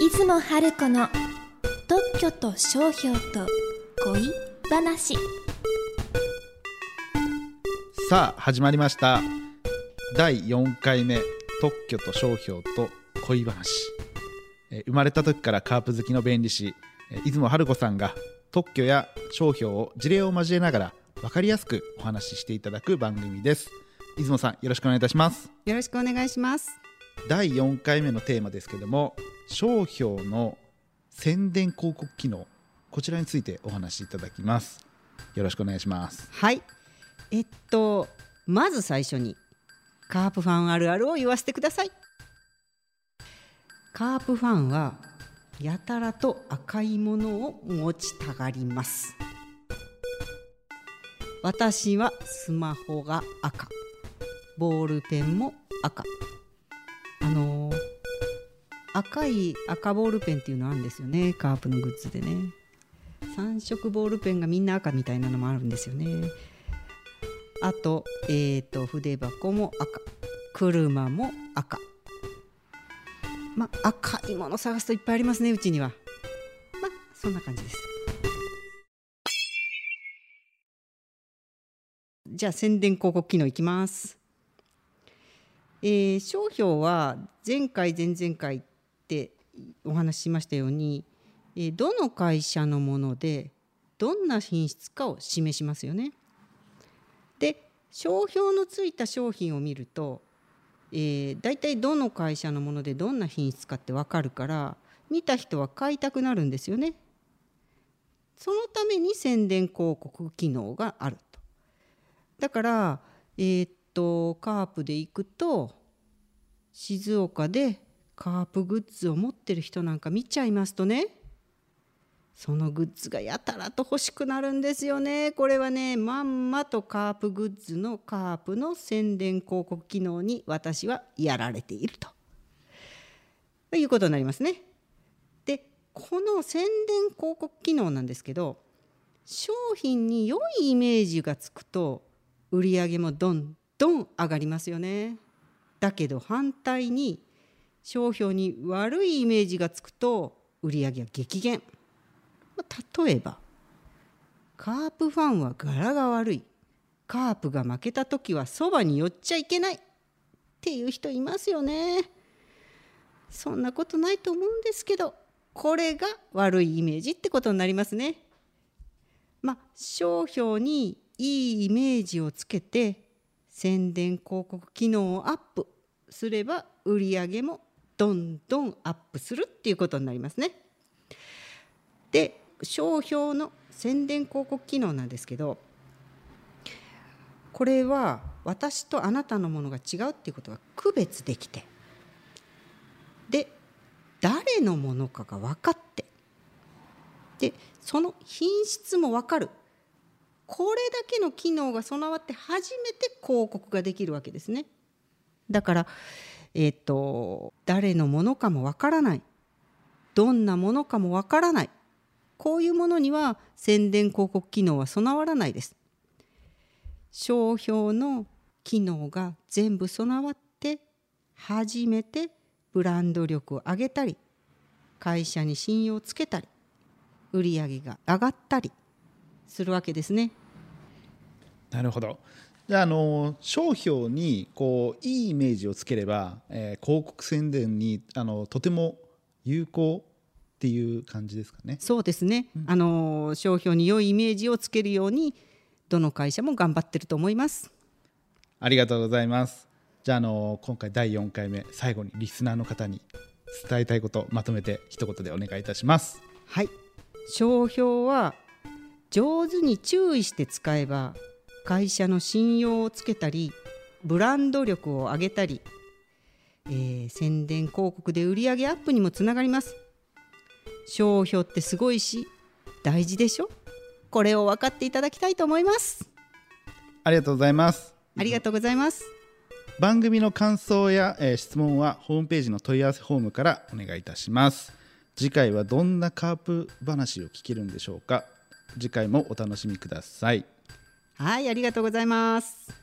出雲春子の特許と商標と恋話。さあ始まりました。第4回目特許と商標と恋話。えー生まれた時からカープ好きの弁理士えー出雲春子さんが特許や商標を事例を交えながら分かりやすくお話ししていただく番組です。出雲さんよろしくお願いいたします。よろしくお願いします。第4回目のテーマですけども商標の宣伝広告機能こちらについてお話しいただきますよろしくお願いしますはい。えっとまず最初にカープファンあるあるを言わせてください。カープファンはやたらと赤いものを持ちたがります。私はスマホが赤、ボールペンも赤。赤い赤ボールペンっていうのあるんですよね。カープのグッズでね。3色ボールペンがみんな赤みたいなのもあるんですよね。あと,、えー、と筆箱も赤。車も赤。まあ赤いもの探すといっぱいありますねうちには。まあそんな感じです。じゃあ宣伝広告機能いきます。えー商標は前回前々回ってお話ししましたように、えどの会社のものでどんな品質かを示しますよね。で商標のついた商品を見ると、えー、大体どの会社のものでどんな品質かって分かるから見た人は買いたくなるんですよね。そのために宣伝広告機能があると。だから、えーっとカープで行くと静岡でカープグッズを持ってる人なんか見ちゃいますとねそのグッズがやたらと欲しくなるんですよねこれはねまんまとカープグッズのカープの宣伝広告機能に私はやられているとということになりますね。でこの宣伝広告機能なんですけど商品に良いイメージがつくと売り上げもどんどん上がりますよね。だけど反対に商標に悪いイメージがつくと売り上げは激減。まあ例えばカープファンは柄が悪いカープが負けた時はそばに寄っちゃいけないっていう人いますよね。そんなことないと思うんですけどこれが悪いイメージってことになりますね。まあ、商標にいいイメージをつけて宣伝広告機能をアップすれば売り上げもどんどんアップするっていうことになりますね。で商標の宣伝広告機能なんですけどこれは私とあなたのものが違うっていうことが区別できてで誰のものかが分かってでその品質も分かるこれだけの機能が備わって初めて広告ができるわけですね。だから、えっと誰のものかも分からないどんなものかも分からないこういうものには宣伝広告機能は備わらないです。商標の機能が全部備わって初めてブランド力を上げたり会社に信用をつけたり売り上げが上がったりするわけですね。なるほどじゃああの商標にこういいイメージをつければ、えー広告宣伝にあのとても有効っていう感じですかね。そうですね、あの商標に良いイメージをつけるようにどの会社も頑張ってると思います。ありがとうございます。じゃああの今回第4回目最後にリスナーの方に伝えたいことまとめて一言でお願いいたします。はい商標は上手に注意して使えば会社の信用をつけたりブランド力を上げたり、えー宣伝広告で売り上げアップにもつながります商標ってすごいし大事でしょ？これを分かっていただきたいと思いますありがとうございます。ありがとうございます番組の感想や、えー質問はホームページの問い合わせフォームからお願いいたします。次回はどんなカープ話を聞けるんでしょうか？次回もお楽しみください。はいありがとうございます。